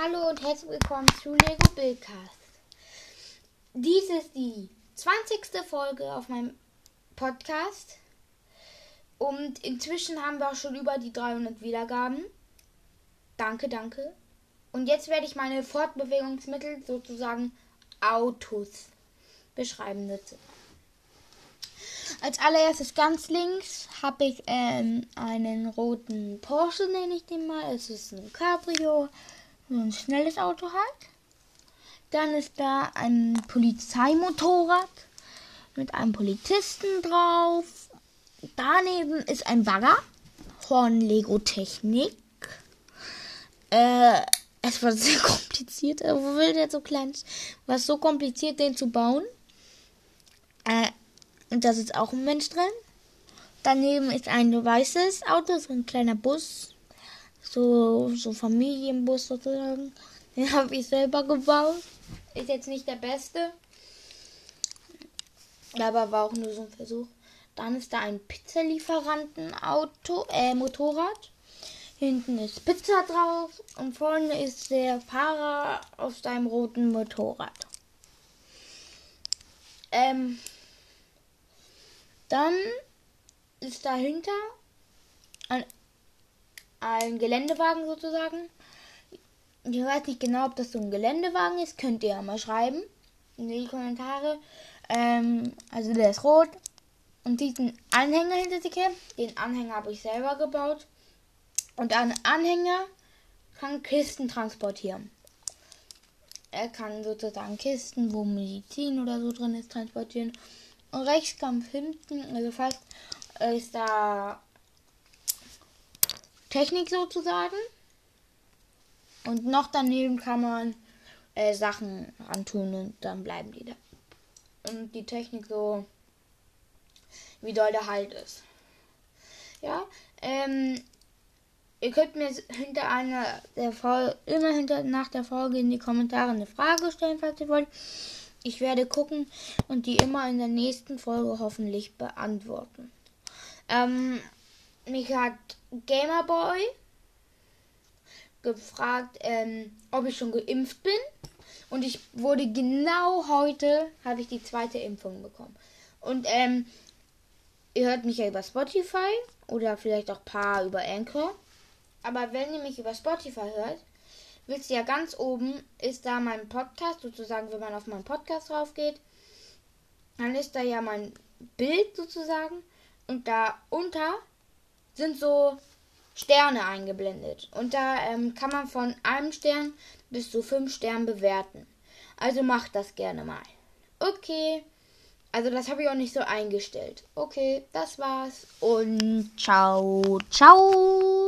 Hallo und herzlich willkommen zu Lego Billcast. Dies ist die 20. Folge auf meinem Podcast. Und inzwischen haben wir auch schon über die 300 Wiedergaben. Danke, danke. Und jetzt werde ich meine Fortbewegungsmittel, sozusagen Autos, beschreiben. Als allererstes ganz links habe ich ähm, einen roten Porsche, nenne ich den mal. Es ist ein Cabrio so ein schnelles Auto halt. Dann ist da ein Polizeimotorrad mit einem Polizisten drauf. Daneben ist ein Bagger von Lego Technik. Äh, es war sehr kompliziert. Wo will der so klein? War so kompliziert, den zu bauen. Äh, und da ist auch ein Mensch drin. Daneben ist ein weißes Auto, so ein kleiner Bus so, so Familienbus sozusagen. Den habe ich selber gebaut. Ist jetzt nicht der beste. Aber war auch nur so ein Versuch. Dann ist da ein Pizzalieferantenauto, äh, Motorrad. Hinten ist Pizza drauf und vorne ist der Fahrer auf seinem roten Motorrad. Ähm, dann ist dahinter ein ein Geländewagen sozusagen. Ich weiß nicht genau, ob das so ein Geländewagen ist. Könnt ihr ja mal schreiben in die Kommentare. Ähm, also der ist rot. Und diesen Anhänger hinter sich her, den Anhänger habe ich selber gebaut. Und ein Anhänger kann Kisten transportieren. Er kann sozusagen Kisten, wo Medizin oder so drin ist, transportieren. Und rechts kam hinten, also fast ist da Technik sozusagen. Und noch daneben kann man äh, Sachen antun und dann bleiben die da. Und die Technik so, wie doll der Halt ist. Ja, ähm, ihr könnt mir hinter einer der Folge, immer hinter nach der Folge in die Kommentare eine Frage stellen, falls ihr wollt. Ich werde gucken und die immer in der nächsten Folge hoffentlich beantworten. Ähm, mich hat Gamerboy gefragt, ähm, ob ich schon geimpft bin. Und ich wurde genau heute, habe ich die zweite Impfung bekommen. Und ähm, ihr hört mich ja über Spotify oder vielleicht auch paar über Anchor. Aber wenn ihr mich über Spotify hört, wisst ihr ja ganz oben ist da mein Podcast, sozusagen, wenn man auf meinen Podcast drauf geht, dann ist da ja mein Bild sozusagen. Und da unter sind so Sterne eingeblendet. Und da ähm, kann man von einem Stern bis zu fünf Sternen bewerten. Also macht das gerne mal. Okay. Also das habe ich auch nicht so eingestellt. Okay, das war's. Und ciao, ciao.